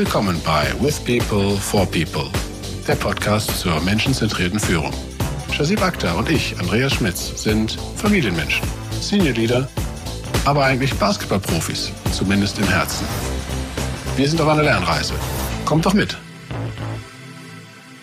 Willkommen bei With People for People, der Podcast zur menschenzentrierten Führung. Shazib Akhtar und ich, Andreas Schmitz, sind Familienmenschen, Senior Leader, aber eigentlich Basketballprofis, zumindest im Herzen. Wir sind auf einer Lernreise. Kommt doch mit!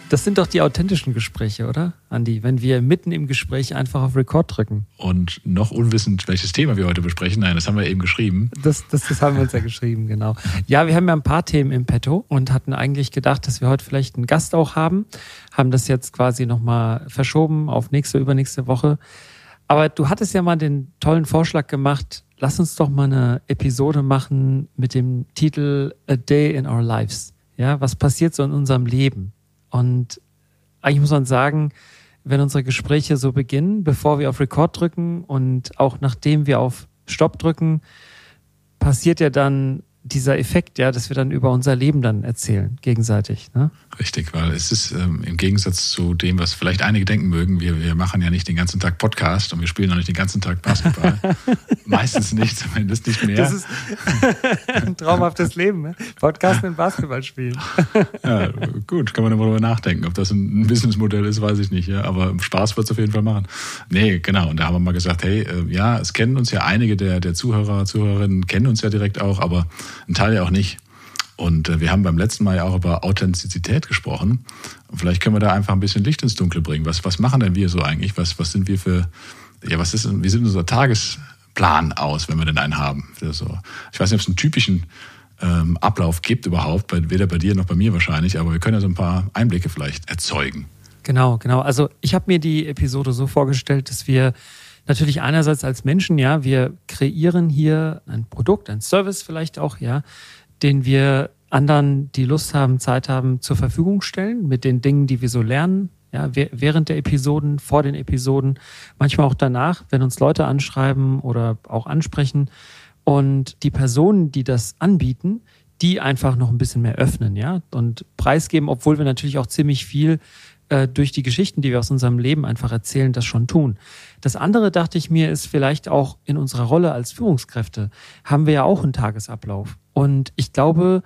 Das sind doch die authentischen Gespräche, oder, Andi? Wenn wir mitten im Gespräch einfach auf Record drücken. Und noch unwissend, welches Thema wir heute besprechen. Nein, das haben wir eben geschrieben. Das, das, das haben wir uns ja geschrieben, genau. Ja, wir haben ja ein paar Themen im Petto und hatten eigentlich gedacht, dass wir heute vielleicht einen Gast auch haben. Haben das jetzt quasi nochmal verschoben auf nächste, übernächste Woche. Aber du hattest ja mal den tollen Vorschlag gemacht, lass uns doch mal eine Episode machen mit dem Titel A Day in Our Lives. Ja, was passiert so in unserem Leben? Und eigentlich muss man sagen, wenn unsere Gespräche so beginnen, bevor wir auf Record drücken und auch nachdem wir auf Stopp drücken, passiert ja dann dieser Effekt, ja, dass wir dann über unser Leben dann erzählen, gegenseitig. Ne? Richtig, weil es ist ähm, im Gegensatz zu dem, was vielleicht einige denken mögen, wir, wir machen ja nicht den ganzen Tag Podcast und wir spielen auch nicht den ganzen Tag Basketball. Meistens nicht, zumindest nicht mehr. Das ist ein traumhaftes Leben, ne? Podcast und Basketball spielen. ja, gut, kann man darüber nachdenken. Ob das ein Businessmodell ist, weiß ich nicht, ja, aber Spaß wird es auf jeden Fall machen. Nee, genau, und da haben wir mal gesagt, hey, äh, ja, es kennen uns ja einige der, der Zuhörer, Zuhörerinnen kennen uns ja direkt auch, aber ein Teil ja auch nicht. Und äh, wir haben beim letzten Mal ja auch über Authentizität gesprochen. Und vielleicht können wir da einfach ein bisschen Licht ins Dunkle bringen. Was, was machen denn wir so eigentlich? Was, was sind wir für, ja, was ist, wie sieht unser Tagesplan aus, wenn wir denn einen haben? So, ich weiß nicht, ob es einen typischen ähm, Ablauf gibt überhaupt, weder bei dir noch bei mir wahrscheinlich, aber wir können ja so ein paar Einblicke vielleicht erzeugen. Genau, genau. Also ich habe mir die Episode so vorgestellt, dass wir natürlich einerseits als Menschen, ja, wir kreieren hier ein Produkt, ein Service vielleicht auch, ja, den wir anderen, die Lust haben, Zeit haben, zur Verfügung stellen mit den Dingen, die wir so lernen, ja, während der Episoden, vor den Episoden, manchmal auch danach, wenn uns Leute anschreiben oder auch ansprechen. Und die Personen, die das anbieten, die einfach noch ein bisschen mehr öffnen, ja, und preisgeben, obwohl wir natürlich auch ziemlich viel äh, durch die Geschichten, die wir aus unserem Leben einfach erzählen, das schon tun. Das andere, dachte ich mir, ist vielleicht auch in unserer Rolle als Führungskräfte haben wir ja auch einen Tagesablauf. Und ich glaube,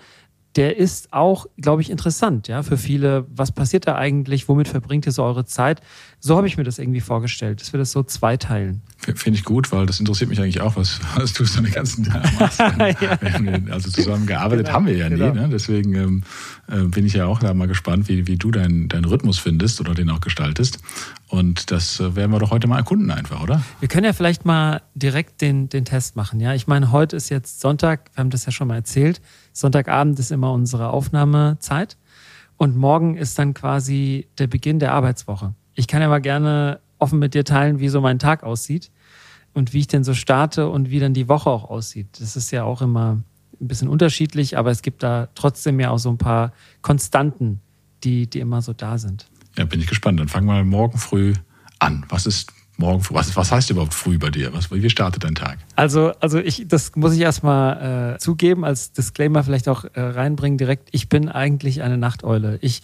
der ist auch, glaube ich, interessant, ja, für viele. Was passiert da eigentlich? Womit verbringt ihr so eure Zeit? So habe ich mir das irgendwie vorgestellt, dass wir das so zweiteilen. Finde ich gut, weil das interessiert mich eigentlich auch, was, was du so den ganzen Tag machst. ja. Also zusammengearbeitet genau, haben wir ja nie, genau. ne? deswegen ähm, äh, bin ich ja auch da mal gespannt, wie, wie du deinen deinen Rhythmus findest oder den auch gestaltest. Und das äh, werden wir doch heute mal erkunden einfach, oder? Wir können ja vielleicht mal direkt den, den Test machen. Ja, ich meine, heute ist jetzt Sonntag, wir haben das ja schon mal erzählt. Sonntagabend ist immer unsere Aufnahmezeit. Und morgen ist dann quasi der Beginn der Arbeitswoche. Ich kann ja mal gerne offen mit dir teilen, wie so mein Tag aussieht und wie ich denn so starte und wie dann die Woche auch aussieht. Das ist ja auch immer ein bisschen unterschiedlich, aber es gibt da trotzdem ja auch so ein paar Konstanten, die, die immer so da sind. Ja, bin ich gespannt. Dann fangen wir morgen früh an. Was ist morgen früh? Was, was heißt überhaupt früh bei dir? Was, wie startet dein Tag? Also, also ich, das muss ich erstmal äh, zugeben, als Disclaimer vielleicht auch äh, reinbringen direkt. Ich bin eigentlich eine Nachteule. Ich,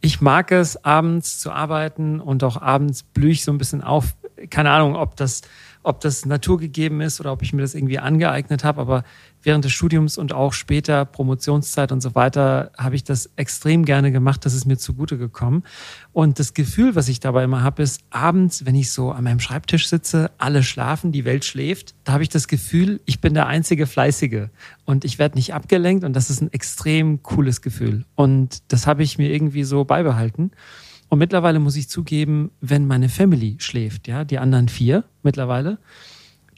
ich mag es, abends zu arbeiten und auch abends blühe ich so ein bisschen auf. Keine Ahnung, ob das ob das naturgegeben ist oder ob ich mir das irgendwie angeeignet habe, aber während des Studiums und auch später Promotionszeit und so weiter habe ich das extrem gerne gemacht, das ist mir zugute gekommen. Und das Gefühl, was ich dabei immer habe, ist abends, wenn ich so an meinem Schreibtisch sitze, alle schlafen, die Welt schläft, da habe ich das Gefühl, ich bin der einzige Fleißige und ich werde nicht abgelenkt und das ist ein extrem cooles Gefühl. Und das habe ich mir irgendwie so beibehalten. Und mittlerweile muss ich zugeben, wenn meine Family schläft, ja, die anderen vier mittlerweile,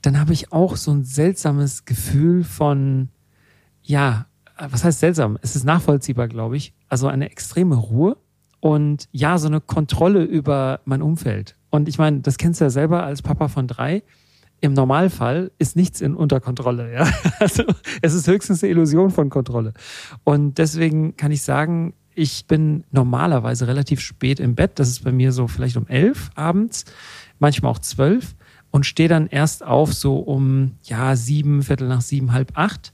dann habe ich auch so ein seltsames Gefühl von, ja, was heißt seltsam? Es ist nachvollziehbar, glaube ich. Also eine extreme Ruhe und ja, so eine Kontrolle über mein Umfeld. Und ich meine, das kennst du ja selber als Papa von drei. Im Normalfall ist nichts in Unterkontrolle. Ja? Also es ist höchstens eine Illusion von Kontrolle. Und deswegen kann ich sagen, ich bin normalerweise relativ spät im Bett. Das ist bei mir so vielleicht um elf abends, manchmal auch zwölf und stehe dann erst auf so um ja sieben, Viertel nach sieben, halb acht.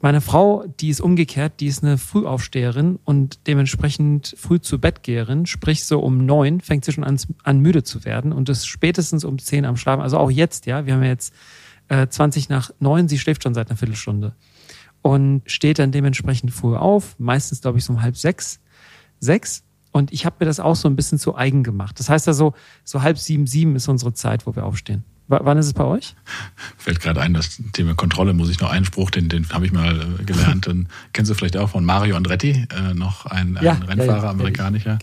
Meine Frau, die ist umgekehrt, die ist eine Frühaufsteherin und dementsprechend früh zu Bett geherin, sprich so um neun fängt sie schon an, an müde zu werden und ist spätestens um zehn am Schlafen. Also auch jetzt, ja, wir haben ja jetzt äh, 20 nach neun, sie schläft schon seit einer Viertelstunde. Und steht dann dementsprechend früh auf, meistens glaube ich so um halb sechs, sechs. Und ich habe mir das auch so ein bisschen zu eigen gemacht. Das heißt also, so halb sieben, sieben ist unsere Zeit, wo wir aufstehen. W wann ist es bei euch? Fällt gerade ein, das Thema Kontrolle muss ich noch einen Spruch, den, den habe ich mal äh, gelernt. Den kennst du vielleicht auch von Mario Andretti, äh, noch ein, ein ja, Rennfahrer, ja, ja, amerikanischer,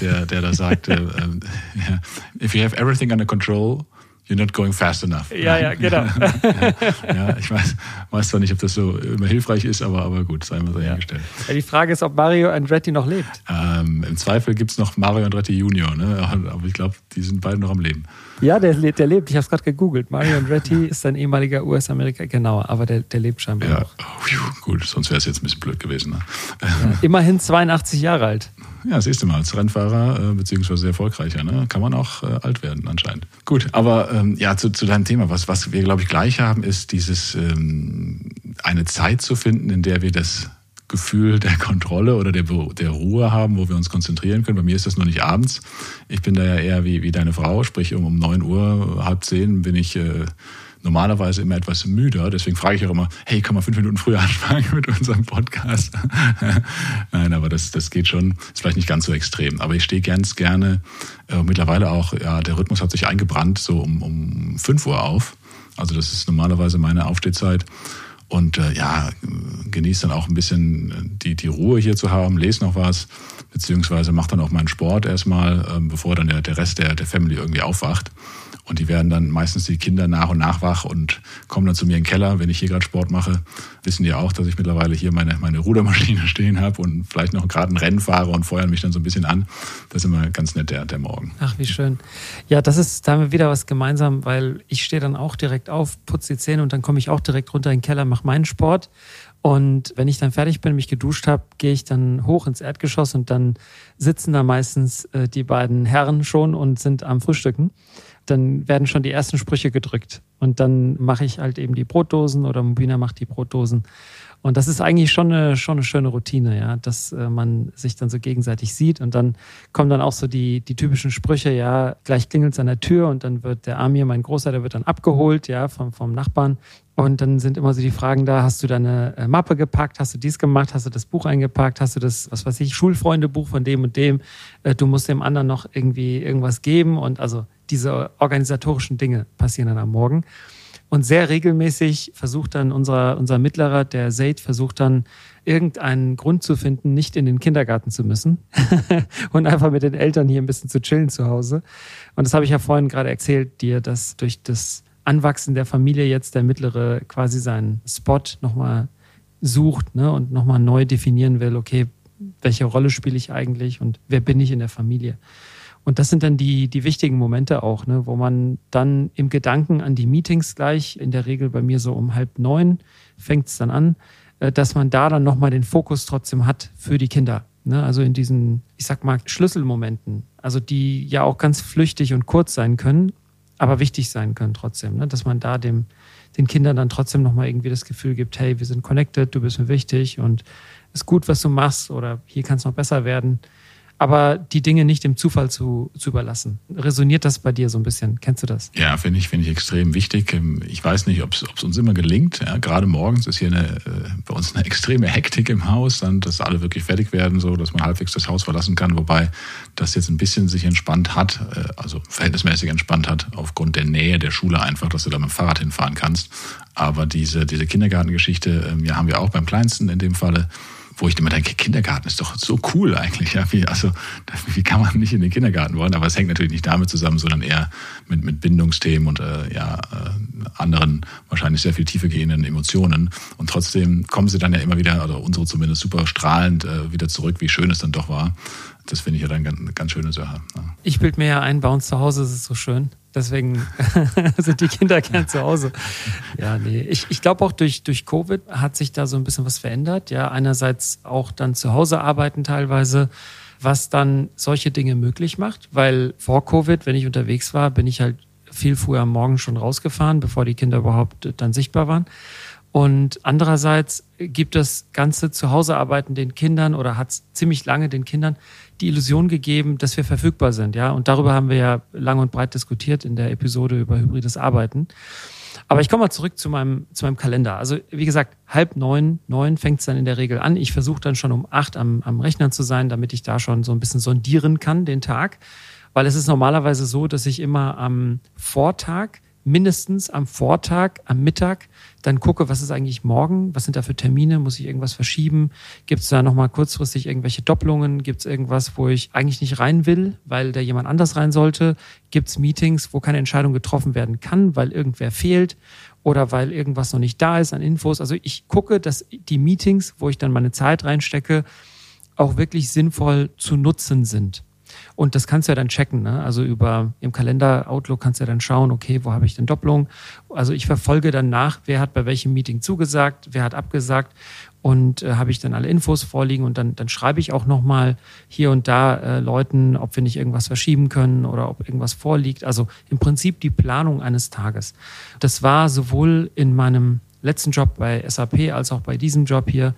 der, der da sagt, äh, äh, if you have everything under control, you're not going fast enough. Ja, ja, genau. ja, ich weiß, weiß zwar nicht, ob das so immer hilfreich ist, aber, aber gut, sei mal so ja. hingestellt. Ja, die Frage ist, ob Mario Andretti noch lebt. Ähm, Im Zweifel gibt es noch Mario Andretti Junior, ne? aber ich glaube, die sind beide noch am Leben. Ja, der, der lebt. Ich habe es gerade gegoogelt. Mario Andretti ist ein ehemaliger US-Amerikaner, genau, aber der, der lebt scheinbar ja. noch. Oh, gut, sonst wäre es jetzt ein bisschen blöd gewesen. Ne? Ja, immerhin 82 Jahre alt. Ja, siehst du mal, als Rennfahrer, äh, beziehungsweise erfolgreicher, ne, kann man auch äh, alt werden anscheinend. Gut, aber ähm, ja, zu, zu deinem Thema, was, was wir, glaube ich, gleich haben, ist dieses ähm, eine Zeit zu finden, in der wir das Gefühl der Kontrolle oder der, der Ruhe haben, wo wir uns konzentrieren können. Bei mir ist das noch nicht abends. Ich bin da ja eher wie, wie deine Frau, sprich um, um 9 Uhr, halb zehn bin ich äh, normalerweise immer etwas müder. Deswegen frage ich auch immer, hey, kann man fünf Minuten früher anfangen mit unserem Podcast? Nein, aber das, das geht schon. Ist vielleicht nicht ganz so extrem. Aber ich stehe ganz gerne, äh, mittlerweile auch, ja, der Rhythmus hat sich eingebrannt, so um, um 5 Uhr auf. Also das ist normalerweise meine Aufstehzeit. Und äh, ja, genieße dann auch ein bisschen die, die Ruhe hier zu haben, lese noch was, beziehungsweise mache dann auch meinen Sport erstmal, ähm, bevor dann der, der Rest der, der Family irgendwie aufwacht. Und die werden dann meistens die Kinder nach und nach wach und kommen dann zu mir in den Keller, wenn ich hier gerade Sport mache. Wissen die auch, dass ich mittlerweile hier meine, meine Rudermaschine stehen habe und vielleicht noch gerade ein Rennen fahre und feuern mich dann so ein bisschen an. Das ist immer ganz nett, der, der Morgen. Ach, wie schön. Ja, das ist, da haben wir wieder was gemeinsam, weil ich stehe dann auch direkt auf, putze die Zähne und dann komme ich auch direkt runter in den Keller, mache meinen Sport. Und wenn ich dann fertig bin, mich geduscht habe, gehe ich dann hoch ins Erdgeschoss und dann sitzen da meistens äh, die beiden Herren schon und sind am Frühstücken dann werden schon die ersten Sprüche gedrückt. Und dann mache ich halt eben die Brotdosen oder Mubina macht die Brotdosen. Und das ist eigentlich schon eine, schon eine schöne Routine, ja, dass äh, man sich dann so gegenseitig sieht und dann kommen dann auch so die, die typischen Sprüche, ja, gleich klingelt es an der Tür und dann wird der Amir, mein Großer, der wird dann abgeholt, ja, vom, vom Nachbarn. Und dann sind immer so die Fragen da, hast du deine äh, Mappe gepackt, hast du dies gemacht, hast du das Buch eingepackt, hast du das, was weiß ich, Schulfreundebuch von dem und dem, äh, du musst dem anderen noch irgendwie irgendwas geben. Und also diese organisatorischen Dinge passieren dann am Morgen. Und sehr regelmäßig versucht dann unser, unser Mittlerer, der Zaid, versucht dann irgendeinen Grund zu finden, nicht in den Kindergarten zu müssen und einfach mit den Eltern hier ein bisschen zu chillen zu Hause. Und das habe ich ja vorhin gerade erzählt dir, dass durch das Anwachsen der Familie jetzt der Mittlere quasi seinen Spot nochmal sucht ne, und nochmal neu definieren will, okay, welche Rolle spiele ich eigentlich und wer bin ich in der Familie. Und das sind dann die, die wichtigen Momente auch, ne, wo man dann im Gedanken an die Meetings gleich, in der Regel bei mir so um halb neun, fängt es dann an, äh, dass man da dann nochmal den Fokus trotzdem hat für die Kinder. Ne? Also in diesen, ich sag mal, Schlüsselmomenten, also die ja auch ganz flüchtig und kurz sein können, aber wichtig sein können trotzdem, ne? dass man da dem, den Kindern dann trotzdem nochmal irgendwie das Gefühl gibt, hey, wir sind connected, du bist mir wichtig und ist gut, was du machst oder hier kann es noch besser werden aber die Dinge nicht dem Zufall zu, zu überlassen. Resoniert das bei dir so ein bisschen? Kennst du das? Ja, finde ich, finde ich extrem wichtig. Ähm, ich weiß nicht, ob es uns immer gelingt. Ja, gerade morgens ist hier eine, äh, bei uns eine extreme Hektik im Haus, dann, dass alle wirklich fertig werden, so dass man halbwegs das Haus verlassen kann, wobei das jetzt ein bisschen sich entspannt hat, äh, also verhältnismäßig entspannt hat, aufgrund der Nähe der Schule einfach, dass du da mit dem Fahrrad hinfahren kannst. Aber diese, diese Kindergartengeschichte ähm, ja, haben wir auch beim Kleinsten in dem Falle wo ich immer denke, Kindergarten ist doch so cool eigentlich. Ja, wie, also, wie kann man nicht in den Kindergarten wollen? Aber es hängt natürlich nicht damit zusammen, sondern eher mit, mit Bindungsthemen und äh, ja, äh, anderen, wahrscheinlich sehr viel tiefer gehenden Emotionen. Und trotzdem kommen sie dann ja immer wieder, oder unsere zumindest super strahlend äh, wieder zurück, wie schön es dann doch war. Das finde ich ja dann eine ganz, schöne Sache. Ja. Ich bilde mir ja ein, bei uns zu Hause ist es so schön. Deswegen sind die Kinder gern zu Hause. Ja, nee. Ich, ich glaube auch durch, durch Covid hat sich da so ein bisschen was verändert. Ja, einerseits auch dann zu Hause arbeiten teilweise, was dann solche Dinge möglich macht. Weil vor Covid, wenn ich unterwegs war, bin ich halt viel früher am Morgen schon rausgefahren, bevor die Kinder überhaupt dann sichtbar waren. Und andererseits gibt das ganze Zuhausearbeiten den Kindern oder hat es ziemlich lange den Kindern die Illusion gegeben, dass wir verfügbar sind, ja. Und darüber haben wir ja lang und breit diskutiert in der Episode über hybrides Arbeiten. Aber ich komme mal zurück zu meinem, zu meinem Kalender. Also wie gesagt, halb neun, neun fängt es dann in der Regel an. Ich versuche dann schon um acht am, am Rechner zu sein, damit ich da schon so ein bisschen sondieren kann, den Tag. Weil es ist normalerweise so, dass ich immer am Vortag mindestens am Vortag, am Mittag, dann gucke, was ist eigentlich morgen, was sind da für Termine, muss ich irgendwas verschieben, gibt es da nochmal kurzfristig irgendwelche Doppelungen, gibt es irgendwas, wo ich eigentlich nicht rein will, weil da jemand anders rein sollte, gibt es Meetings, wo keine Entscheidung getroffen werden kann, weil irgendwer fehlt oder weil irgendwas noch nicht da ist an Infos. Also ich gucke, dass die Meetings, wo ich dann meine Zeit reinstecke, auch wirklich sinnvoll zu nutzen sind. Und das kannst du ja dann checken. Ne? Also über im Kalender Outlook kannst du ja dann schauen, okay, wo habe ich denn Doppelung? Also ich verfolge dann nach, wer hat bei welchem Meeting zugesagt, wer hat abgesagt und äh, habe ich dann alle Infos vorliegen und dann, dann schreibe ich auch nochmal hier und da äh, Leuten, ob wir nicht irgendwas verschieben können oder ob irgendwas vorliegt. Also im Prinzip die Planung eines Tages. Das war sowohl in meinem letzten Job bei SAP als auch bei diesem Job hier,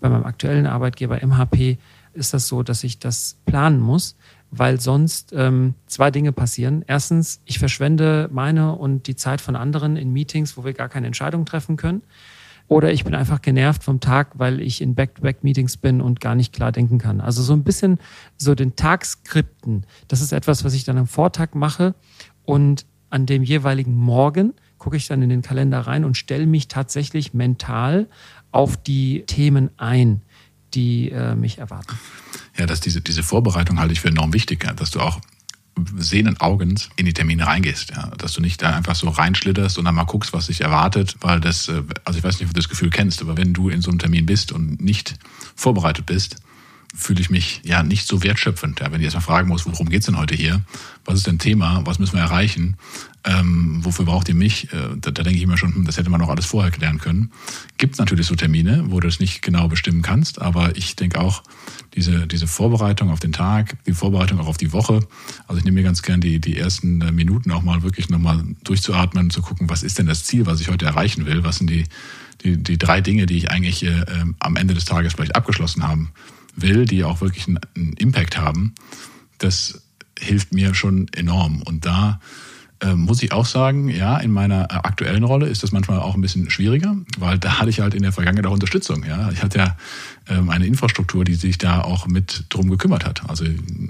bei meinem aktuellen Arbeitgeber MHP, ist das so, dass ich das planen muss weil sonst ähm, zwei Dinge passieren. Erstens, ich verschwende meine und die Zeit von anderen in Meetings, wo wir gar keine Entscheidung treffen können. Oder ich bin einfach genervt vom Tag, weil ich in Back-to-Back-Meetings bin und gar nicht klar denken kann. Also so ein bisschen so den Tag skripten. Das ist etwas, was ich dann am Vortag mache. Und an dem jeweiligen Morgen gucke ich dann in den Kalender rein und stelle mich tatsächlich mental auf die Themen ein, die äh, mich erwarten ja, dass diese, diese Vorbereitung halte ich für enorm wichtig, ja, dass du auch sehenden Augens in die Termine reingehst, ja, dass du nicht da einfach so reinschlitterst und dann mal guckst, was sich erwartet, weil das, äh, also ich weiß nicht, ob du das Gefühl kennst, aber wenn du in so einem Termin bist und nicht vorbereitet bist, fühle ich mich ja nicht so wertschöpfend. Ja, wenn ich erstmal fragen muss, worum geht's denn heute hier? Was ist denn Thema? Was müssen wir erreichen? Ähm, wofür braucht ihr mich? Äh, da, da denke ich immer schon, hm, das hätte man auch alles vorher klären können. Gibt natürlich so Termine, wo du es nicht genau bestimmen kannst, aber ich denke auch, diese, diese Vorbereitung auf den Tag, die Vorbereitung auch auf die Woche. Also ich nehme mir ganz gern die, die ersten äh, Minuten auch mal wirklich nochmal durchzuatmen und zu gucken, was ist denn das Ziel, was ich heute erreichen will? Was sind die, die, die drei Dinge, die ich eigentlich äh, am Ende des Tages vielleicht abgeschlossen haben will, die auch wirklich einen, Impact haben? Das hilft mir schon enorm. Und da äh, muss ich auch sagen, ja, in meiner äh, aktuellen Rolle ist das manchmal auch ein bisschen schwieriger, weil da hatte ich halt in der Vergangenheit auch Unterstützung. Ja, ich hatte ja ähm, eine Infrastruktur, die sich da auch mit drum gekümmert hat. Also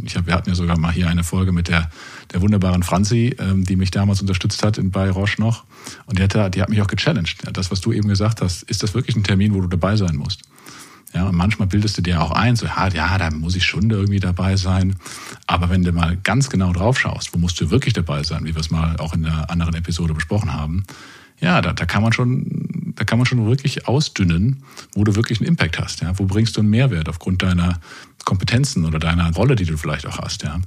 ich hab, wir hatten ja sogar mal hier eine Folge mit der der wunderbaren Franzi, ähm, die mich damals unterstützt hat in bei Roche noch, und die hat, die hat mich auch gechallenged. Das, was du eben gesagt hast, ist das wirklich ein Termin, wo du dabei sein musst? Ja, manchmal bildest du dir auch ein, so, ja, da muss ich schon irgendwie dabei sein. Aber wenn du mal ganz genau drauf schaust, wo musst du wirklich dabei sein, wie wir es mal auch in einer anderen Episode besprochen haben, ja, da, da kann man schon, da kann man schon wirklich ausdünnen, wo du wirklich einen Impact hast, ja. Wo bringst du einen Mehrwert aufgrund deiner Kompetenzen oder deiner Rolle, die du vielleicht auch hast, ja.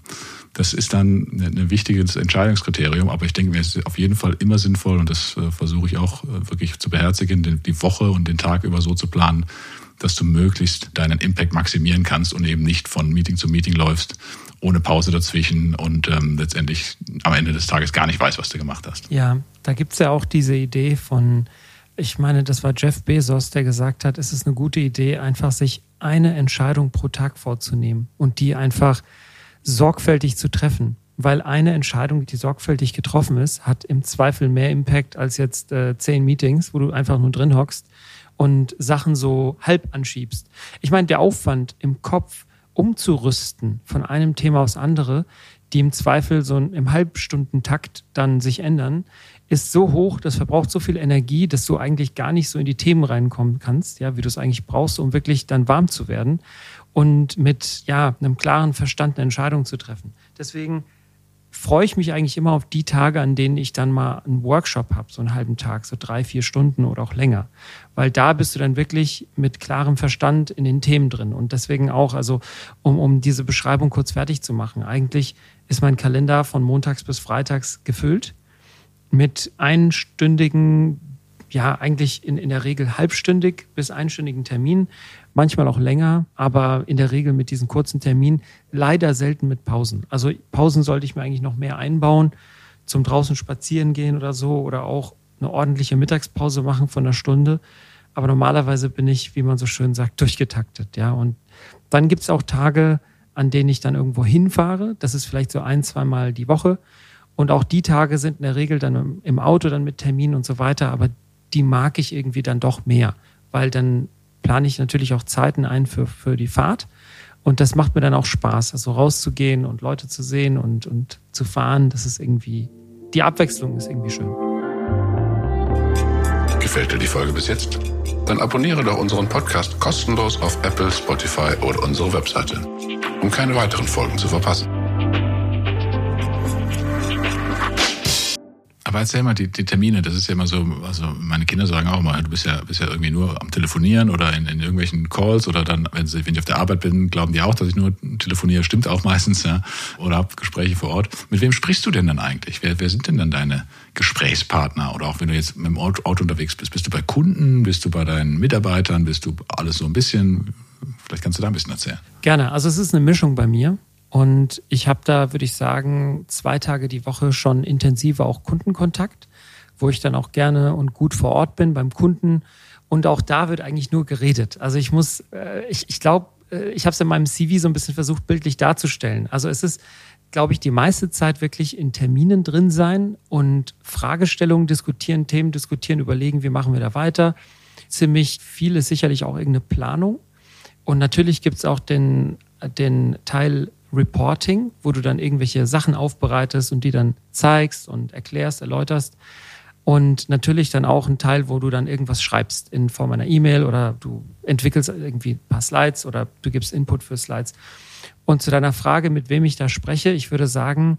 Das ist dann ein wichtiges Entscheidungskriterium, aber ich denke mir, es ist auf jeden Fall immer sinnvoll und das äh, versuche ich auch äh, wirklich zu beherzigen, die Woche und den Tag über so zu planen, dass du möglichst deinen Impact maximieren kannst und eben nicht von Meeting zu Meeting läufst, ohne Pause dazwischen und ähm, letztendlich am Ende des Tages gar nicht weißt, was du gemacht hast. Ja, da gibt es ja auch diese Idee von, ich meine, das war Jeff Bezos, der gesagt hat, es ist eine gute Idee, einfach sich eine Entscheidung pro Tag vorzunehmen und die einfach sorgfältig zu treffen. Weil eine Entscheidung, die sorgfältig getroffen ist, hat im Zweifel mehr Impact als jetzt äh, zehn Meetings, wo du einfach nur drin hockst und Sachen so halb anschiebst. Ich meine, der Aufwand im Kopf umzurüsten von einem Thema aufs andere, die im Zweifel so im Halbstundentakt dann sich ändern, ist so hoch, das verbraucht so viel Energie, dass du eigentlich gar nicht so in die Themen reinkommen kannst, ja, wie du es eigentlich brauchst, um wirklich dann warm zu werden und mit ja, einem klaren Verstand eine Entscheidung zu treffen. Deswegen freue ich mich eigentlich immer auf die Tage, an denen ich dann mal einen Workshop habe, so einen halben Tag, so drei, vier Stunden oder auch länger. Weil da bist du dann wirklich mit klarem Verstand in den Themen drin. Und deswegen auch, also um, um diese Beschreibung kurz fertig zu machen, eigentlich ist mein Kalender von montags bis freitags gefüllt mit einstündigen, ja, eigentlich in, in der Regel halbstündig bis einstündigen Terminen manchmal auch länger, aber in der Regel mit diesen kurzen Terminen, leider selten mit Pausen. Also Pausen sollte ich mir eigentlich noch mehr einbauen, zum draußen spazieren gehen oder so oder auch eine ordentliche Mittagspause machen von einer Stunde. Aber normalerweise bin ich, wie man so schön sagt, durchgetaktet, ja. Und dann gibt es auch Tage, an denen ich dann irgendwo hinfahre. Das ist vielleicht so ein, zweimal die Woche. Und auch die Tage sind in der Regel dann im Auto dann mit Terminen und so weiter, aber die mag ich irgendwie dann doch mehr, weil dann plane ich natürlich auch Zeiten ein für, für die Fahrt. Und das macht mir dann auch Spaß, also rauszugehen und Leute zu sehen und, und zu fahren. Das ist irgendwie, die Abwechslung ist irgendwie schön. Gefällt dir die Folge bis jetzt? Dann abonniere doch unseren Podcast kostenlos auf Apple, Spotify oder unsere Webseite, um keine weiteren Folgen zu verpassen. Aber erzähl mal die, die Termine, das ist ja immer so, also meine Kinder sagen auch mal, du bist ja, bist ja irgendwie nur am Telefonieren oder in, in irgendwelchen Calls oder dann, wenn, sie, wenn ich auf der Arbeit bin, glauben die auch, dass ich nur telefoniere, stimmt auch meistens, ja. Oder hab Gespräche vor Ort. Mit wem sprichst du denn dann eigentlich? Wer, wer sind denn dann deine Gesprächspartner? Oder auch wenn du jetzt mit dem Auto, Auto unterwegs bist, bist du bei Kunden, bist du bei deinen Mitarbeitern, bist du alles so ein bisschen, vielleicht kannst du da ein bisschen erzählen. Gerne, also es ist eine Mischung bei mir. Und ich habe da, würde ich sagen, zwei Tage die Woche schon intensiver auch Kundenkontakt, wo ich dann auch gerne und gut vor Ort bin beim Kunden. Und auch da wird eigentlich nur geredet. Also ich muss, äh, ich, ich glaube, äh, ich habe es in meinem CV so ein bisschen versucht, bildlich darzustellen. Also es ist, glaube ich, die meiste Zeit wirklich in Terminen drin sein und Fragestellungen diskutieren, Themen diskutieren, überlegen, wie machen wir da weiter. Ziemlich viel ist sicherlich auch irgendeine Planung. Und natürlich gibt es auch den, den Teil Reporting, wo du dann irgendwelche Sachen aufbereitest und die dann zeigst und erklärst, erläuterst. Und natürlich dann auch ein Teil, wo du dann irgendwas schreibst in Form einer E-Mail oder du entwickelst irgendwie ein paar Slides oder du gibst Input für Slides. Und zu deiner Frage, mit wem ich da spreche, ich würde sagen,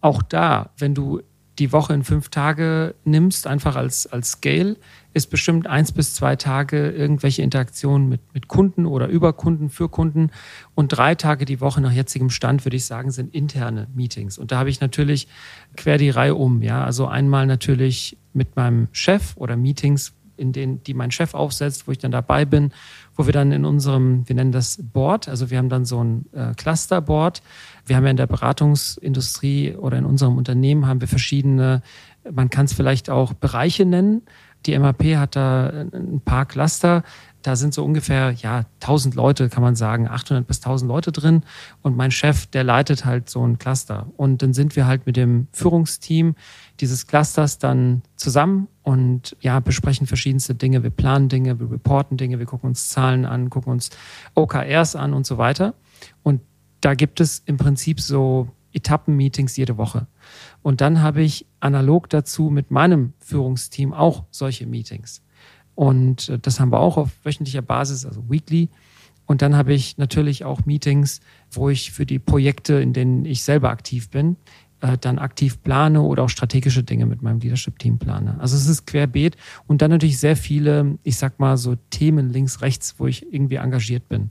auch da, wenn du die Woche in fünf Tage nimmst, einfach als, als Scale, ist bestimmt eins bis zwei Tage irgendwelche Interaktionen mit, mit Kunden oder über Kunden, für Kunden. Und drei Tage die Woche nach jetzigem Stand, würde ich sagen, sind interne Meetings. Und da habe ich natürlich quer die Reihe um. Ja, also einmal natürlich mit meinem Chef oder Meetings, in denen, die mein Chef aufsetzt, wo ich dann dabei bin, wo wir dann in unserem, wir nennen das Board, also wir haben dann so ein äh, Clusterboard. Wir haben ja in der Beratungsindustrie oder in unserem Unternehmen haben wir verschiedene, man kann es vielleicht auch Bereiche nennen. Die MAP hat da ein paar Cluster. Da sind so ungefähr, ja, 1000 Leute, kann man sagen, 800 bis 1000 Leute drin. Und mein Chef, der leitet halt so ein Cluster. Und dann sind wir halt mit dem Führungsteam dieses Clusters dann zusammen und ja, besprechen verschiedenste Dinge. Wir planen Dinge, wir reporten Dinge, wir gucken uns Zahlen an, gucken uns OKRs an und so weiter. Und da gibt es im Prinzip so Etappenmeetings jede Woche. Und dann habe ich analog dazu mit meinem Führungsteam auch solche Meetings. Und äh, das haben wir auch auf wöchentlicher Basis, also weekly. Und dann habe ich natürlich auch Meetings, wo ich für die Projekte, in denen ich selber aktiv bin, äh, dann aktiv plane oder auch strategische Dinge mit meinem Leadership-Team plane. Also es ist querbeet und dann natürlich sehr viele, ich sag mal so Themen links, rechts, wo ich irgendwie engagiert bin.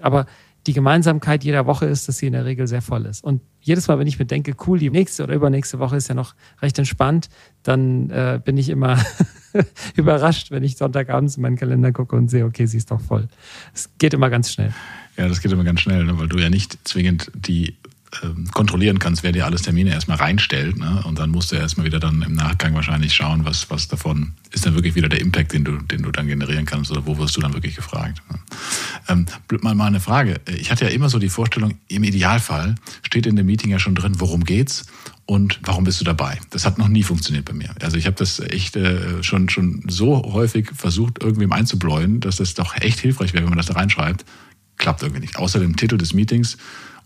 Aber die Gemeinsamkeit jeder Woche ist, dass sie in der Regel sehr voll ist. Und jedes Mal, wenn ich mir denke, cool, die nächste oder übernächste Woche ist ja noch recht entspannt, dann äh, bin ich immer überrascht, wenn ich Sonntagabends in meinen Kalender gucke und sehe, okay, sie ist doch voll. Es geht immer ganz schnell. Ja, das geht immer ganz schnell, ne? weil du ja nicht zwingend die kontrollieren kannst, wer dir alles Termine erstmal reinstellt. Ne? Und dann musst du erstmal wieder dann im Nachgang wahrscheinlich schauen, was, was davon ist dann wirklich wieder der Impact, den du, den du dann generieren kannst oder wo wirst du dann wirklich gefragt. Ne? Ähm, mal, mal eine Frage. Ich hatte ja immer so die Vorstellung, im Idealfall steht in dem Meeting ja schon drin, worum geht's und warum bist du dabei? Das hat noch nie funktioniert bei mir. Also ich habe das echt äh, schon, schon so häufig versucht, irgendwem einzubläuen, dass das doch echt hilfreich wäre, wenn man das da reinschreibt. Klappt irgendwie nicht. Außer dem Titel des Meetings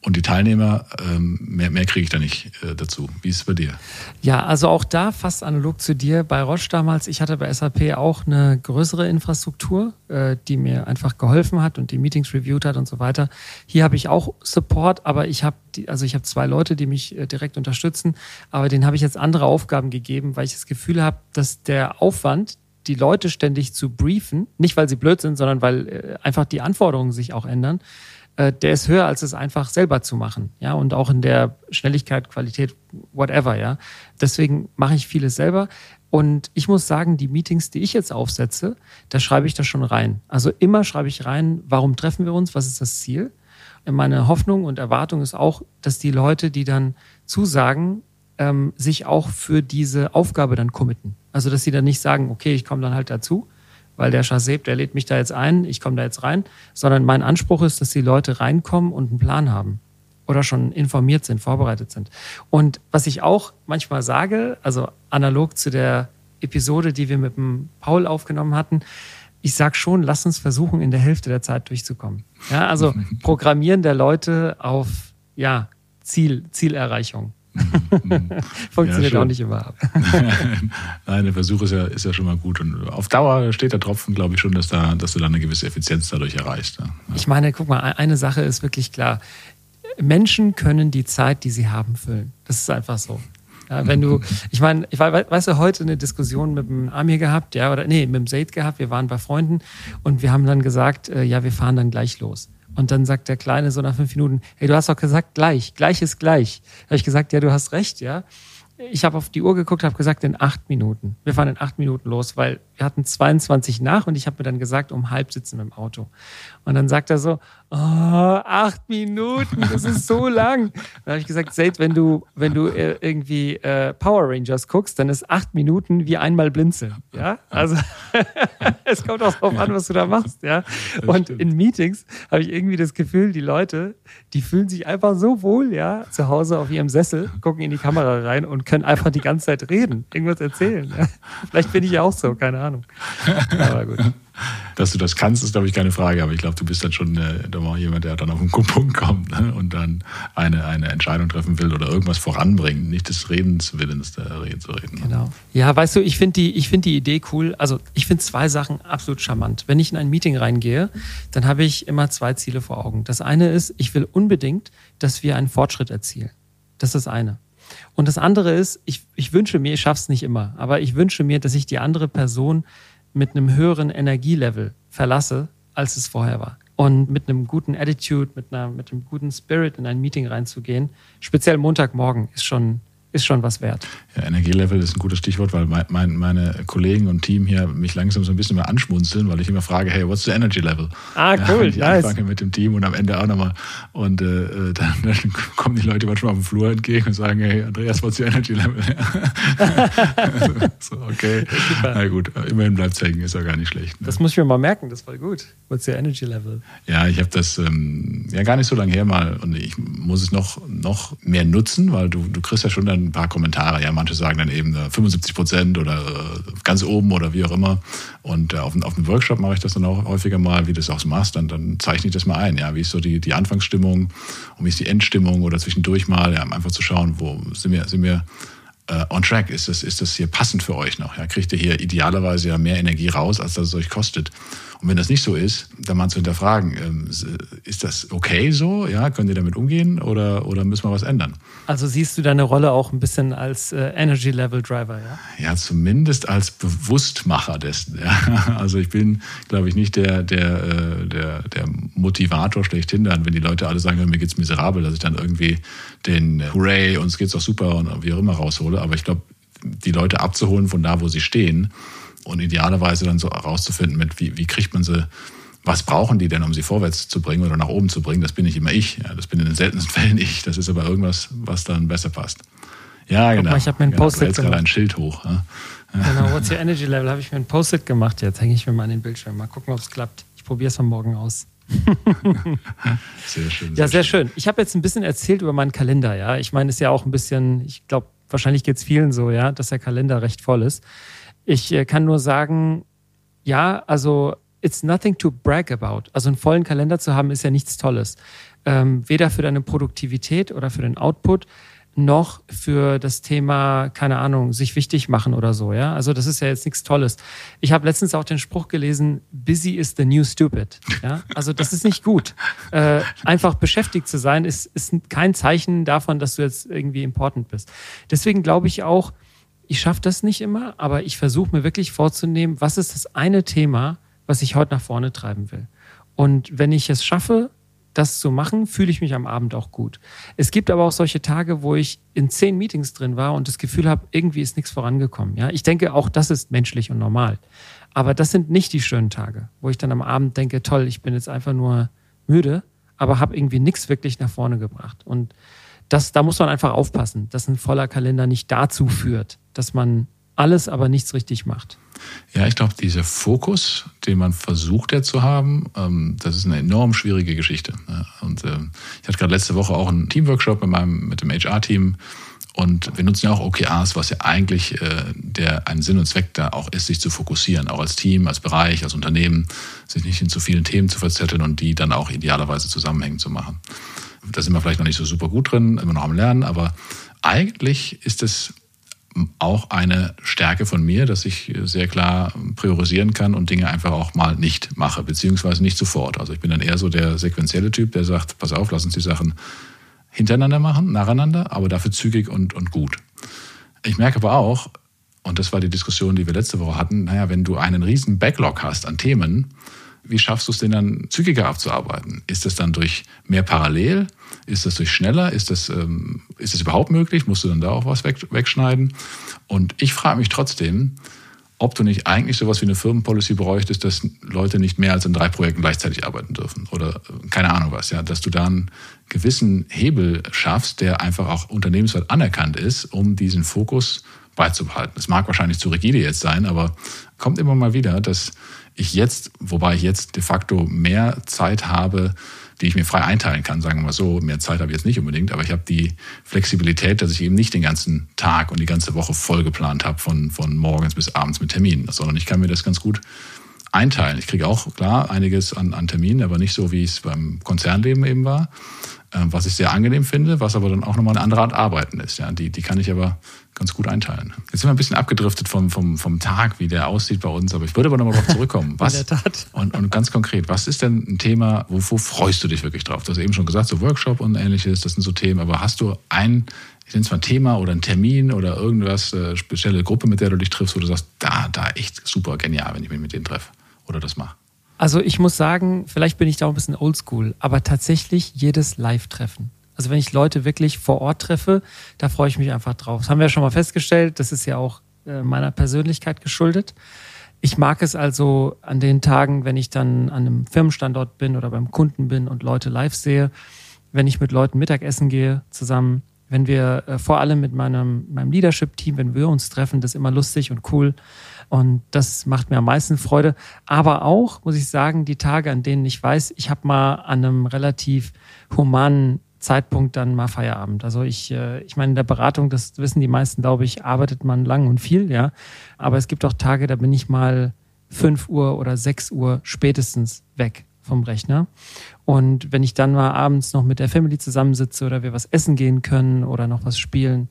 und die Teilnehmer, ähm, mehr, mehr kriege ich da nicht äh, dazu. Wie ist es bei dir? Ja, also auch da fast analog zu dir. Bei Roche damals, ich hatte bei SAP auch eine größere Infrastruktur, äh, die mir einfach geholfen hat und die Meetings reviewed hat und so weiter. Hier habe ich auch Support, aber ich habe also ich habe zwei Leute, die mich äh, direkt unterstützen, aber denen habe ich jetzt andere Aufgaben gegeben, weil ich das Gefühl habe, dass der Aufwand, die Leute ständig zu briefen, nicht weil sie blöd sind, sondern weil einfach die Anforderungen sich auch ändern, äh, der ist höher, als es einfach selber zu machen. Ja, und auch in der Schnelligkeit, Qualität, whatever, ja. Deswegen mache ich vieles selber. Und ich muss sagen, die Meetings, die ich jetzt aufsetze, da schreibe ich das schon rein. Also immer schreibe ich rein, warum treffen wir uns, was ist das Ziel. Meine Hoffnung und Erwartung ist auch, dass die Leute, die dann zusagen, ähm, sich auch für diese Aufgabe dann committen. Also dass sie dann nicht sagen, okay, ich komme dann halt dazu, weil der Chaseb, der lädt mich da jetzt ein, ich komme da jetzt rein, sondern mein Anspruch ist, dass die Leute reinkommen und einen Plan haben. oder schon informiert sind, vorbereitet sind. Und was ich auch manchmal sage, also analog zu der Episode, die wir mit dem Paul aufgenommen hatten, ich sag schon, lass uns versuchen, in der Hälfte der Zeit durchzukommen. Ja, also Programmieren der Leute auf ja, Ziel, Zielerreichung. Funktioniert ja, auch nicht immer. Nein, der Versuch ist ja, ist ja schon mal gut. Und auf Dauer steht der Tropfen, glaube ich, schon, dass, da, dass du da eine gewisse Effizienz dadurch erreichst. Ja. Ich meine, guck mal, eine Sache ist wirklich klar. Menschen können die Zeit, die sie haben, füllen. Das ist einfach so. Ja, wenn du, ich meine, ich war, weißt du, heute eine Diskussion mit dem Amir gehabt, ja, oder nee, mit dem Zaid gehabt, wir waren bei Freunden und wir haben dann gesagt, äh, ja, wir fahren dann gleich los. Und dann sagt der Kleine so nach fünf Minuten, hey, du hast doch gesagt gleich, gleich ist gleich. Da habe ich gesagt, ja, du hast recht, ja. Ich habe auf die Uhr geguckt, habe gesagt, in acht Minuten. Wir fahren in acht Minuten los, weil wir hatten 22 nach und ich habe mir dann gesagt, um halb sitzen wir im Auto. Und dann sagt er so, oh, acht Minuten, das ist so lang. Dann habe ich gesagt, Seid, wenn du, wenn du äh, irgendwie äh, Power Rangers guckst, dann ist acht Minuten wie einmal blinzeln. Ja, also es kommt auch darauf an, was du da machst. Ja, und in Meetings habe ich irgendwie das Gefühl, die Leute, die fühlen sich einfach so wohl, ja, zu Hause auf ihrem Sessel, gucken in die Kamera rein und können einfach die ganze Zeit reden, irgendwas erzählen. Ja? Vielleicht bin ich ja auch so, keine Ahnung. Aber gut. Dass du das kannst, ist, glaube ich, keine Frage. Aber ich glaube, du bist dann schon äh, jemand, der dann auf einen Punkt kommt ne? und dann eine, eine Entscheidung treffen will oder irgendwas voranbringen, nicht des Redenswillens der Reden zu reden. Genau. Ja, weißt du, ich finde die, find die Idee cool. Also, ich finde zwei Sachen absolut charmant. Wenn ich in ein Meeting reingehe, dann habe ich immer zwei Ziele vor Augen. Das eine ist, ich will unbedingt, dass wir einen Fortschritt erzielen. Das ist das eine. Und das andere ist, ich, ich wünsche mir, ich schaffe es nicht immer, aber ich wünsche mir, dass ich die andere Person mit einem höheren Energielevel verlasse, als es vorher war. Und mit einem guten Attitude, mit, einer, mit einem guten Spirit in ein Meeting reinzugehen, speziell Montagmorgen, ist schon, ist schon was wert. Ja, Energielevel ist ein gutes Stichwort, weil mein, meine Kollegen und Team hier mich langsam so ein bisschen mehr anschmunzeln, weil ich immer frage, hey, what's the energy level? Ah, cool. Ja, ich nice. anfange mit dem Team und am Ende auch nochmal. Und äh, äh dann, dann, kommen die Leute manchmal auf dem Flur entgegen und sagen, hey, Andreas, what's the energy level? so, okay. Na gut, immerhin bleibt es hängen, ist ja gar nicht schlecht. Ne? Das muss ich mir mal merken, das war gut. What's the energy level? Ja, ich habe das ähm, ja gar nicht so lange her mal und ich muss es noch, noch mehr nutzen, weil du, du kriegst ja schon dann ein paar Kommentare. Ja, manche sagen dann eben 75 äh, Prozent oder äh, ganz oben oder wie auch immer. Und äh, auf, dem Workshop mache ich das dann auch häufiger mal, wie du das auch machst. Dann, dann zeichne ich das mal ein. Ja, wie ist so die, die Anfangsstimmung und wie ist die Endstimmung oder zwischendurch mal, ja, einfach zu schauen, wo sind wir, sind wir on track? Ist das, ist das hier passend für euch noch? Ja, kriegt ihr hier idealerweise ja mehr Energie raus, als das es euch kostet? Und wenn das nicht so ist, dann mal zu hinterfragen, ähm, ist das okay so? Ja, könnt ihr damit umgehen oder, oder müssen wir was ändern? Also siehst du deine Rolle auch ein bisschen als äh, Energy Level Driver, ja? Ja, zumindest als Bewusstmacher dessen. Ja. Also ich bin, glaube ich, nicht der, der, äh, der, der Motivator schlechthin dann, wenn die Leute alle sagen, mir geht's miserabel, dass ich dann irgendwie den Hooray, uns geht's doch super und wie auch immer raushole. Aber ich glaube, die Leute abzuholen von da, wo sie stehen, und idealerweise dann so herauszufinden, mit wie, wie kriegt man sie, was brauchen die denn, um sie vorwärts zu bringen oder nach oben zu bringen? Das bin nicht immer ich. Ja, das bin in den seltensten Fällen ich. Das ist aber irgendwas, was dann besser passt. Ja, genau. Mal, ich habe mir ein genau, Post-it gemacht. ein Schild hoch. Ja. Genau, What's Your Energy Level? Habe ich mir ein Post-it gemacht. Jetzt hänge ich mir mal an den Bildschirm. Mal gucken, ob es klappt. Ich probiere es am Morgen aus. sehr schön. Sehr ja, sehr schön. schön. Ich habe jetzt ein bisschen erzählt über meinen Kalender. Ja, ich meine, es ist ja auch ein bisschen, ich glaube, wahrscheinlich geht es vielen so, ja, dass der Kalender recht voll ist. Ich äh, kann nur sagen, ja, also it's nothing to brag about. Also einen vollen Kalender zu haben, ist ja nichts Tolles. Ähm, weder für deine Produktivität oder für den Output, noch für das Thema, keine Ahnung, sich wichtig machen oder so, ja. Also das ist ja jetzt nichts Tolles. Ich habe letztens auch den Spruch gelesen, busy is the new stupid. Ja, also das ist nicht gut. Äh, einfach beschäftigt zu sein, ist, ist kein Zeichen davon, dass du jetzt irgendwie important bist. Deswegen glaube ich auch, ich schaffe das nicht immer, aber ich versuche mir wirklich vorzunehmen, was ist das eine Thema, was ich heute nach vorne treiben will. Und wenn ich es schaffe, das zu machen, fühle ich mich am Abend auch gut. Es gibt aber auch solche Tage, wo ich in zehn Meetings drin war und das Gefühl habe, irgendwie ist nichts vorangekommen. Ja, ich denke, auch das ist menschlich und normal. Aber das sind nicht die schönen Tage, wo ich dann am Abend denke, toll, ich bin jetzt einfach nur müde, aber habe irgendwie nichts wirklich nach vorne gebracht. Und das, da muss man einfach aufpassen, dass ein voller Kalender nicht dazu führt, dass man alles, aber nichts richtig macht. Ja, ich glaube, dieser Fokus, den man versucht ja zu haben, ähm, das ist eine enorm schwierige Geschichte. Und ähm, ich hatte gerade letzte Woche auch einen Teamworkshop mit, meinem, mit dem HR-Team und wir nutzen ja auch OKRs, was ja eigentlich äh, der ein Sinn und Zweck da auch ist, sich zu fokussieren, auch als Team, als Bereich, als Unternehmen, sich nicht in zu vielen Themen zu verzetteln und die dann auch idealerweise zusammenhängend zu machen. Da sind wir vielleicht noch nicht so super gut drin, immer noch am Lernen, aber eigentlich ist es auch eine Stärke von mir, dass ich sehr klar priorisieren kann und Dinge einfach auch mal nicht mache, beziehungsweise nicht sofort. Also ich bin dann eher so der sequenzielle Typ, der sagt, pass auf, lass uns die Sachen hintereinander machen, nacheinander, aber dafür zügig und, und gut. Ich merke aber auch, und das war die Diskussion, die wir letzte Woche hatten, naja, wenn du einen riesen Backlog hast an Themen, wie schaffst du es denn dann zügiger abzuarbeiten? Ist das dann durch mehr parallel? Ist das durch schneller? Ist das, ähm, ist das überhaupt möglich? Musst du dann da auch was weg, wegschneiden? Und ich frage mich trotzdem, ob du nicht eigentlich sowas wie eine Firmenpolicy bräuchtest, dass Leute nicht mehr als in drei Projekten gleichzeitig arbeiten dürfen oder äh, keine Ahnung was, ja, dass du da einen gewissen Hebel schaffst, der einfach auch unternehmensweit anerkannt ist, um diesen Fokus beizubehalten. Es mag wahrscheinlich zu rigide jetzt sein, aber kommt immer mal wieder, dass ich jetzt, wobei ich jetzt de facto mehr Zeit habe, die ich mir frei einteilen kann, sagen wir mal so. Mehr Zeit habe ich jetzt nicht unbedingt, aber ich habe die Flexibilität, dass ich eben nicht den ganzen Tag und die ganze Woche voll geplant habe von, von morgens bis abends mit Terminen, sondern ich kann mir das ganz gut einteilen. Ich kriege auch klar einiges an, an Terminen, aber nicht so, wie es beim Konzernleben eben war. Ähm, was ich sehr angenehm finde, was aber dann auch nochmal eine andere Art Arbeiten ist. Ja, die, die kann ich aber ganz gut einteilen. Jetzt sind wir ein bisschen abgedriftet vom, vom, vom Tag, wie der aussieht bei uns, aber ich würde aber nochmal darauf zurückkommen. Was, In der Tat. Und, und ganz konkret, was ist denn ein Thema, wovor freust du dich wirklich drauf? Du hast eben schon gesagt, so Workshop und ähnliches, das sind so Themen, aber hast du ein, ich nenne es mal Thema oder ein Termin oder irgendwas, äh, spezielle Gruppe, mit der du dich triffst, wo du sagst, da, da echt super genial, wenn ich mich mit denen treffe oder das mache? Also ich muss sagen, vielleicht bin ich da auch ein bisschen oldschool, aber tatsächlich jedes Live-Treffen. Also wenn ich Leute wirklich vor Ort treffe, da freue ich mich einfach drauf. Das haben wir ja schon mal festgestellt, das ist ja auch äh, meiner Persönlichkeit geschuldet. Ich mag es also an den Tagen, wenn ich dann an einem Firmenstandort bin oder beim Kunden bin und Leute live sehe, wenn ich mit Leuten Mittagessen gehe zusammen, wenn wir äh, vor allem mit meinem, meinem Leadership-Team, wenn wir uns treffen, das ist immer lustig und cool. Und das macht mir am meisten Freude. Aber auch, muss ich sagen, die Tage, an denen ich weiß, ich habe mal an einem relativ humanen Zeitpunkt dann mal Feierabend. Also ich, äh, ich meine, in der Beratung, das wissen die meisten, glaube ich, arbeitet man lang und viel, ja. Aber es gibt auch Tage, da bin ich mal fünf Uhr oder sechs Uhr spätestens weg vom Rechner. Und wenn ich dann mal abends noch mit der Family zusammensitze oder wir was essen gehen können oder noch was spielen,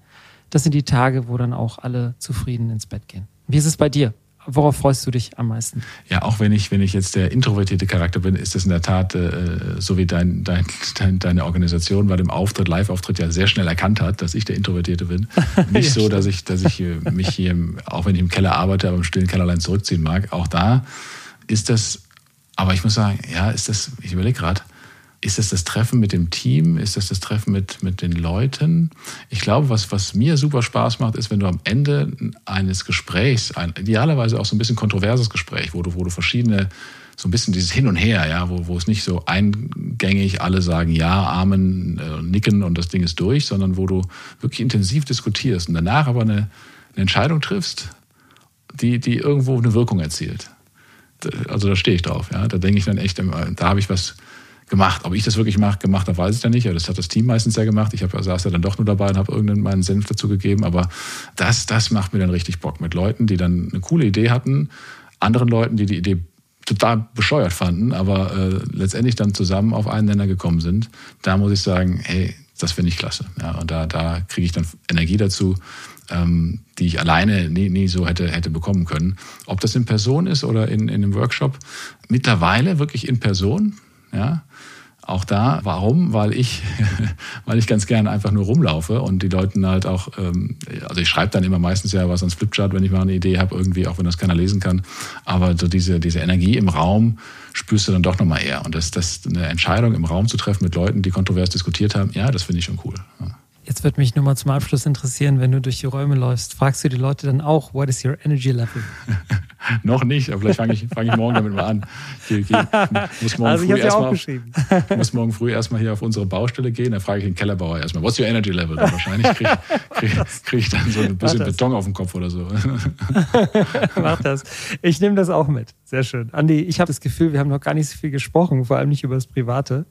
das sind die Tage, wo dann auch alle zufrieden ins Bett gehen. Wie ist es bei dir? Worauf freust du dich am meisten? Ja, auch wenn ich, wenn ich jetzt der introvertierte Charakter bin, ist das in der Tat äh, so wie dein, dein, dein, deine Organisation bei dem Auftritt, Live-Auftritt ja sehr schnell erkannt hat, dass ich der Introvertierte bin. Nicht ja, so, dass ich, dass ich äh, mich hier, auch wenn ich im Keller arbeite, aber im stillen Kellerlein zurückziehen mag. Auch da ist das, aber ich muss sagen, ja, ist das, ich überlege gerade, ist das das Treffen mit dem Team? Ist das das Treffen mit, mit den Leuten? Ich glaube, was, was mir super Spaß macht, ist, wenn du am Ende eines Gesprächs, ein, idealerweise auch so ein bisschen kontroverses Gespräch, wo du, wo du verschiedene, so ein bisschen dieses Hin und Her, ja, wo, wo es nicht so eingängig alle sagen ja, Amen, äh, nicken und das Ding ist durch, sondern wo du wirklich intensiv diskutierst und danach aber eine, eine Entscheidung triffst, die, die irgendwo eine Wirkung erzielt. Also da stehe ich drauf, ja. Da denke ich dann echt, da habe ich was gemacht. Ob ich das wirklich gemacht, habe, weiß ich dann nicht. Aber das hat das Team meistens ja gemacht. Ich hab, saß ja dann doch nur dabei und habe irgendeinen meinen Senf dazu gegeben. Aber das, das macht mir dann richtig Bock mit Leuten, die dann eine coole Idee hatten, anderen Leuten, die die Idee total bescheuert fanden, aber äh, letztendlich dann zusammen auf einen Nenner gekommen sind. Da muss ich sagen, hey, das finde ich klasse. Ja, und da, da kriege ich dann Energie dazu, ähm, die ich alleine nie, nie so hätte, hätte bekommen können. Ob das in Person ist oder in, in einem Workshop, mittlerweile wirklich in Person. Ja, auch da, warum? Weil ich, weil ich ganz gerne einfach nur rumlaufe und die Leuten halt auch, ähm, also ich schreibe dann immer meistens ja was ans Flipchart, wenn ich mal eine Idee habe, irgendwie, auch wenn das keiner lesen kann. Aber so diese, diese Energie im Raum spürst du dann doch nochmal eher. Und das, das eine Entscheidung im Raum zu treffen mit Leuten, die kontrovers diskutiert haben, ja, das finde ich schon cool. Ja. Jetzt wird mich nur mal zum Abschluss interessieren, wenn du durch die Räume läufst, fragst du die Leute dann auch, what is your energy level? Noch nicht, aber vielleicht fange ich, fang ich morgen damit mal an. Ich, ich, muss morgen also früh ich erstmal aufgeschrieben. muss morgen früh erstmal hier auf unsere Baustelle gehen. Da frage ich den Kellerbauer erstmal, what's your energy level? Und wahrscheinlich kriege krieg, krieg ich dann so ein bisschen Beton auf dem Kopf oder so. Mach das. Ich nehme das auch mit. Sehr schön. Andi, ich habe das Gefühl, wir haben noch gar nicht so viel gesprochen, vor allem nicht über das Private.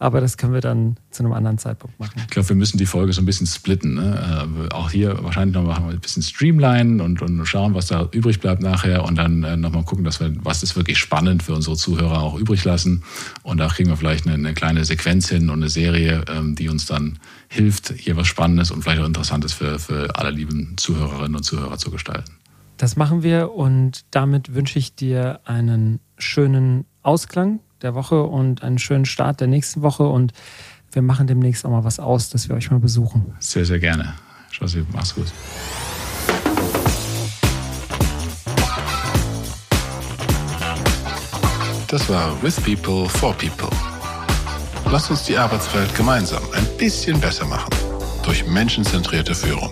Aber das können wir dann zu einem anderen Zeitpunkt machen. Ich glaube, wir müssen die Folge so ein bisschen splitten. Ne? Äh, auch hier wahrscheinlich noch mal ein bisschen streamlinen und, und schauen, was da übrig bleibt nachher und dann äh, nochmal gucken, dass wir, was ist wirklich spannend für unsere Zuhörer auch übrig lassen. Und da kriegen wir vielleicht eine, eine kleine Sequenz hin und eine Serie, ähm, die uns dann hilft, hier was Spannendes und vielleicht auch Interessantes für, für alle lieben Zuhörerinnen und Zuhörer zu gestalten. Das machen wir und damit wünsche ich dir einen schönen Ausklang der Woche und einen schönen Start der nächsten Woche und wir machen demnächst auch mal was aus, dass wir euch mal besuchen. Sehr, sehr gerne. Josi, mach's gut. Das war With People for People. Lasst uns die Arbeitswelt gemeinsam ein bisschen besser machen. Durch menschenzentrierte Führung.